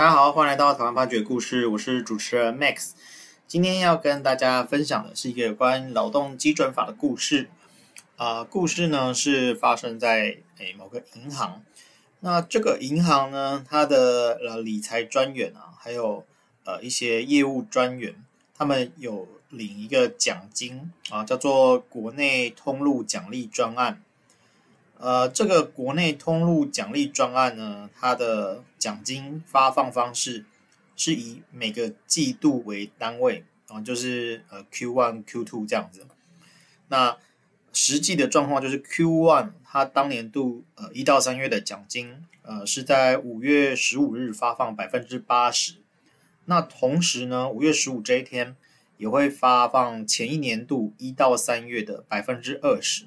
大家好，欢迎来到台湾发掘故事，我是主持人 Max。今天要跟大家分享的是一个有关劳动基准法的故事。啊、故事呢是发生在诶某个银行。那这个银行呢，它的呃理财专员啊，还有呃一些业务专员，他们有领一个奖金啊，叫做国内通路奖励专案。呃，这个国内通路奖励专案呢，它的奖金发放方式是以每个季度为单位啊，就是呃 Q one、Q two 这样子。那实际的状况就是 Q one 它当年度呃一到三月的奖金呃是在五月十五日发放百分之八十。那同时呢，五月十五这一天也会发放前一年度一到三月的百分之二十，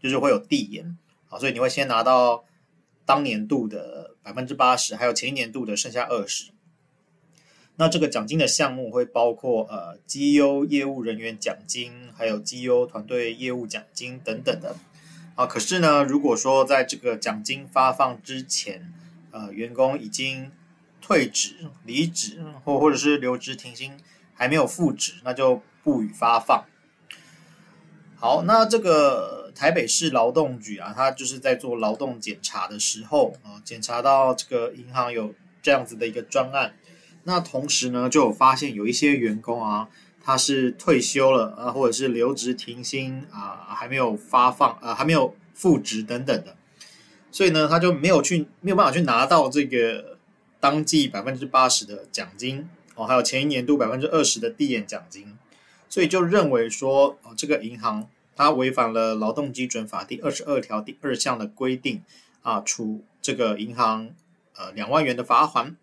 就是会有递延。啊，所以你会先拿到当年度的百分之八十，还有前一年度的剩下二十。那这个奖金的项目会包括呃绩优业务人员奖金，还有绩优团队业务奖金等等的。啊，可是呢，如果说在这个奖金发放之前，呃，员工已经退职、离职，或或者是留职停薪，还没有复职，那就不予发放。好，那这个。台北市劳动局啊，他就是在做劳动检查的时候啊，检查到这个银行有这样子的一个专案，那同时呢，就有发现有一些员工啊，他是退休了啊，或者是留职停薪啊，还没有发放啊，还没有复职等等的，所以呢，他就没有去，没有办法去拿到这个当季百分之八十的奖金哦，还有前一年度百分之二十的递延奖金，所以就认为说哦，这个银行。他违反了劳动基准法第二十二条第二项的规定，啊，处这个银行呃两万元的罚锾。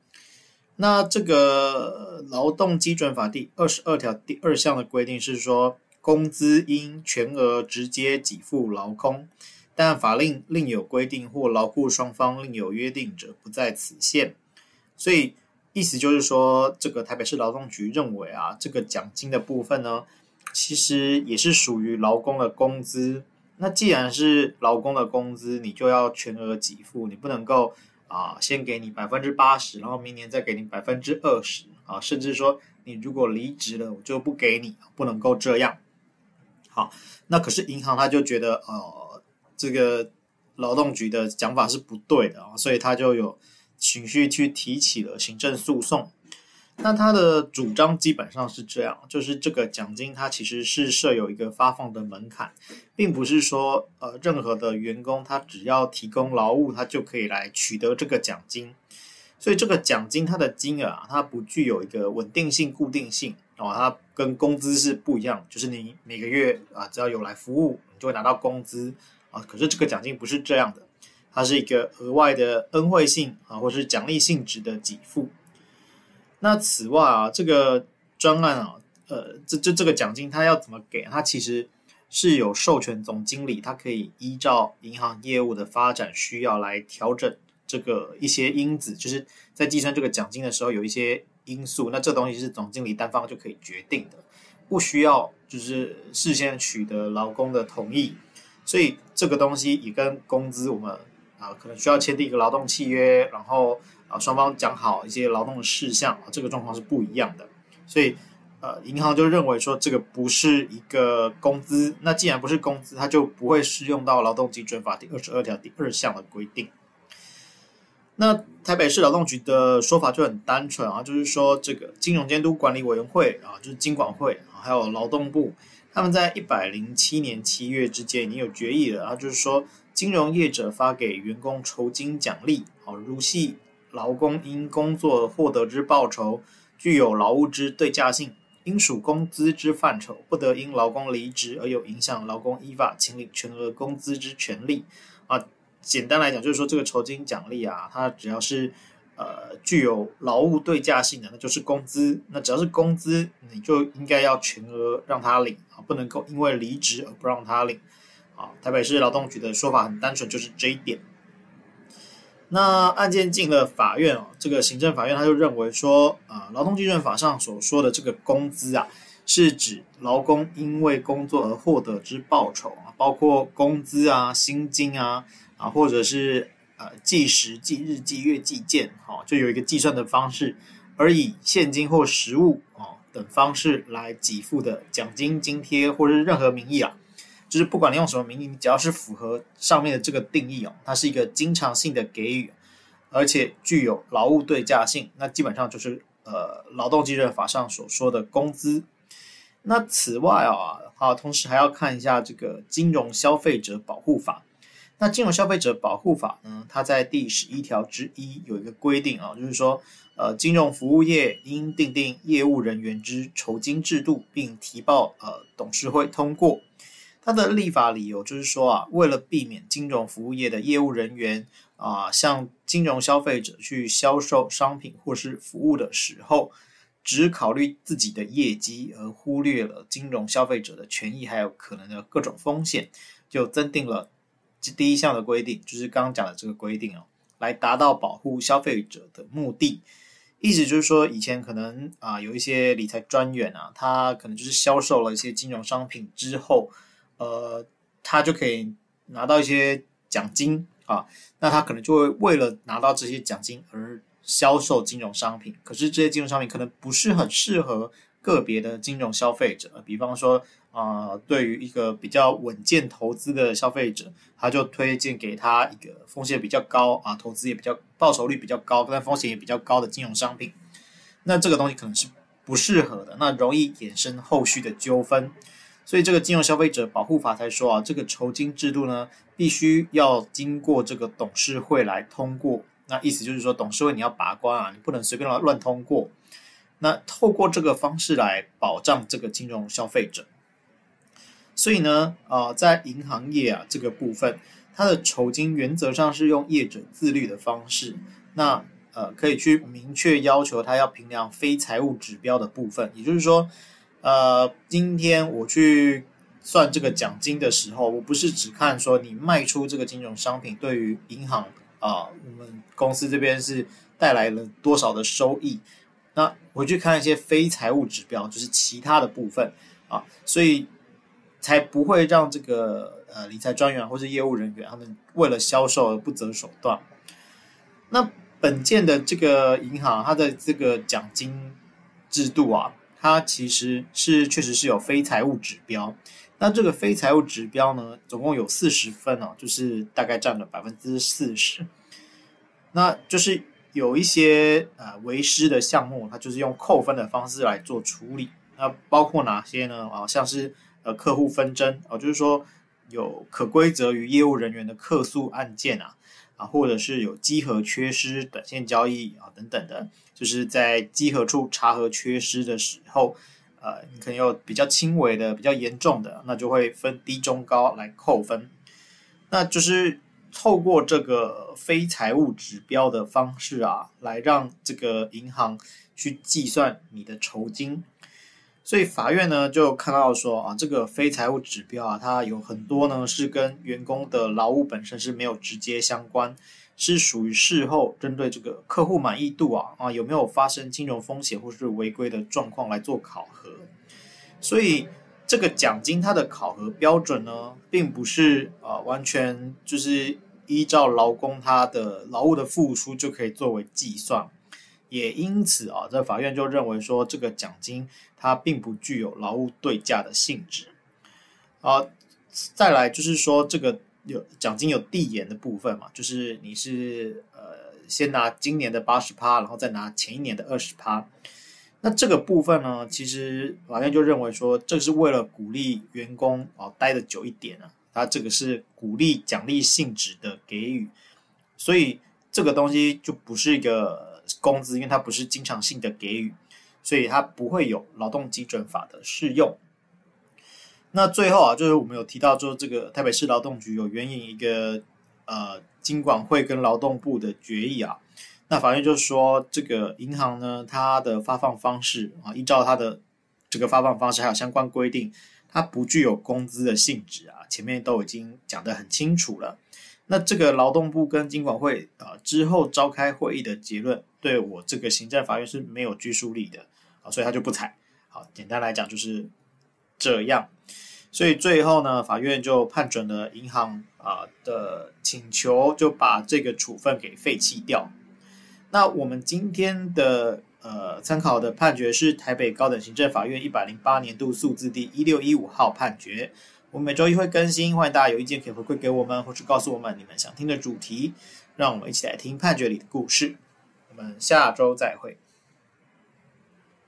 那这个劳动基准法第二十二条第二项的规定是说，工资应全额直接给付劳工，但法令另有规定或劳雇双方另有约定者，不在此限。所以意思就是说，这个台北市劳动局认为啊，这个奖金的部分呢。其实也是属于劳工的工资。那既然是劳工的工资，你就要全额给付，你不能够啊，先给你百分之八十，然后明年再给你百分之二十啊，甚至说你如果离职了，我就不给你，不能够这样。好，那可是银行他就觉得呃，这个劳动局的讲法是不对的啊，所以他就有情绪去提起了行政诉讼。那他的主张基本上是这样，就是这个奖金它其实是设有一个发放的门槛，并不是说呃任何的员工他只要提供劳务，他就可以来取得这个奖金。所以这个奖金它的金额啊，它不具有一个稳定性、固定性哦，它跟工资是不一样，就是你每个月啊只要有来服务，你就会拿到工资啊。可是这个奖金不是这样的，它是一个额外的恩惠性啊，或是奖励性质的给付。那此外啊，这个专案啊，呃，这这这个奖金它要怎么给？它其实是有授权总经理，他可以依照银行业务的发展需要来调整这个一些因子，就是在计算这个奖金的时候有一些因素。那这东西是总经理单方就可以决定的，不需要就是事先取得劳工的同意。所以这个东西也跟工资我们啊可能需要签订一个劳动契约，然后。啊，双方讲好一些劳动的事项啊，这个状况是不一样的，所以呃，银行就认为说这个不是一个工资，那既然不是工资，它就不会适用到劳动基准法第二十二条第二项的规定。那台北市劳动局的说法就很单纯啊，就是说这个金融监督管理委员会啊，就是金管会啊，还有劳动部，他们在一百零七年七月之间已经有决议了啊，就是说金融业者发给员工酬金奖励，好，如系。劳工因工作获得之报酬具有劳务之对价性，应属工资之范畴，不得因劳工离职而有影响劳工依法请领全额工资之权利。啊，简单来讲就是说，这个酬金奖励啊，它只要是呃具有劳务对价性的，那就是工资。那只要是工资，你就应该要全额让他领啊，不能够因为离职而不让他领。啊，台北市劳动局的说法很单纯，就是这一点。那案件进了法院哦，这个行政法院他就认为说，啊，劳动基准法上所说的这个工资啊，是指劳工因为工作而获得之报酬啊，包括工资啊、薪金啊，啊，或者是呃计时、计日、计月、计件，哈，就有一个计算的方式，而以现金或实物啊等方式来给付的奖金、津贴或者是任何名义啊，就是不管你用什么名义，你只要是符合上面的这个定义哦，它是一个经常性的给予，而且具有劳务对价性，那基本上就是呃劳动基准法上所说的工资。那此外啊，啊，同时还要看一下这个金融消费者保护法。那金融消费者保护法呢，它在第十一条之一有一个规定啊，就是说，呃，金融服务业应订定业务人员之酬金制度，并提报呃董事会通过。它的立法理由就是说啊，为了避免金融服务业的业务人员啊，向金融消费者去销售商品或是服务的时候，只考虑自己的业绩，而忽略了金融消费者的权益，还有可能的各种风险，就增订了第一项的规定，就是刚刚讲的这个规定哦，来达到保护消费者的目的。意思就是说，以前可能啊有一些理财专员啊，他可能就是销售了一些金融商品之后，呃，他就可以拿到一些奖金啊，那他可能就会为了拿到这些奖金而。销售金融商品，可是这些金融商品可能不是很适合个别的金融消费者。比方说，啊、对于一个比较稳健投资的消费者，他就推荐给他一个风险比较高啊，投资也比较报酬率比较高，但风险也比较高的金融商品。那这个东西可能是不适合的，那容易衍生后续的纠纷。所以这个金融消费者保护法才说啊，这个酬金制度呢，必须要经过这个董事会来通过。那意思就是说，董事会你要把关啊，你不能随便乱乱通过。那透过这个方式来保障这个金融消费者。所以呢，啊、在银行业啊这个部分，它的酬金原则上是用业者自律的方式。那呃，可以去明确要求他要评量非财务指标的部分。也就是说，呃，今天我去算这个奖金的时候，我不是只看说你卖出这个金融商品对于银行。啊，我们公司这边是带来了多少的收益？那回去看一些非财务指标，就是其他的部分啊，所以才不会让这个呃理财专员或是业务人员他们为了销售而不择手段。那本件的这个银行，它的这个奖金制度啊，它其实是确实是有非财务指标。那这个非财务指标呢，总共有四十分哦，就是大概占了百分之四十。那就是有一些呃为师的项目，它就是用扣分的方式来做处理。那包括哪些呢？啊，像是呃客户纷争啊，就是说有可归责于业务人员的客诉案件啊，啊，或者是有稽核缺失、短线交易啊等等的，就是在稽核处查核缺失的时候。呃，你可能有比较轻微的、比较严重的，那就会分低、中、高来扣分。那就是透过这个非财务指标的方式啊，来让这个银行去计算你的酬金。所以法院呢就看到说啊，这个非财务指标啊，它有很多呢是跟员工的劳务本身是没有直接相关。是属于事后针对这个客户满意度啊啊有没有发生金融风险或是违规的状况来做考核，所以这个奖金它的考核标准呢，并不是啊完全就是依照劳工他的劳务的付出就可以作为计算，也因此啊，这法院就认为说这个奖金它并不具有劳务对价的性质。啊，再来就是说这个。有奖金有递延的部分嘛，就是你是呃先拿今年的八十趴，然后再拿前一年的二十趴。那这个部分呢，其实法院就认为说，这是为了鼓励员工啊待得久一点啊，它这个是鼓励奖励性质的给予，所以这个东西就不是一个工资，因为它不是经常性的给予，所以它不会有劳动基准法的适用。那最后啊，就是我们有提到，说这个台北市劳动局有援引一个呃金管会跟劳动部的决议啊，那法院就是说这个银行呢，它的发放方式啊，依照它的这个发放方式还有相关规定，它不具有工资的性质啊，前面都已经讲得很清楚了。那这个劳动部跟金管会啊之后召开会议的结论，对我这个行政法院是没有拘束力的啊，所以他就不采。好，简单来讲就是这样。所以最后呢，法院就判准了银行啊、的请求，就把这个处分给废弃掉。那我们今天的呃参考的判决是台北高等行政法院一百零八年度诉字第一六一五号判决。我们每周一会更新，欢迎大家有意见可以回馈给我们，或是告诉我们你们想听的主题，让我们一起来听判决里的故事。我们下周再会。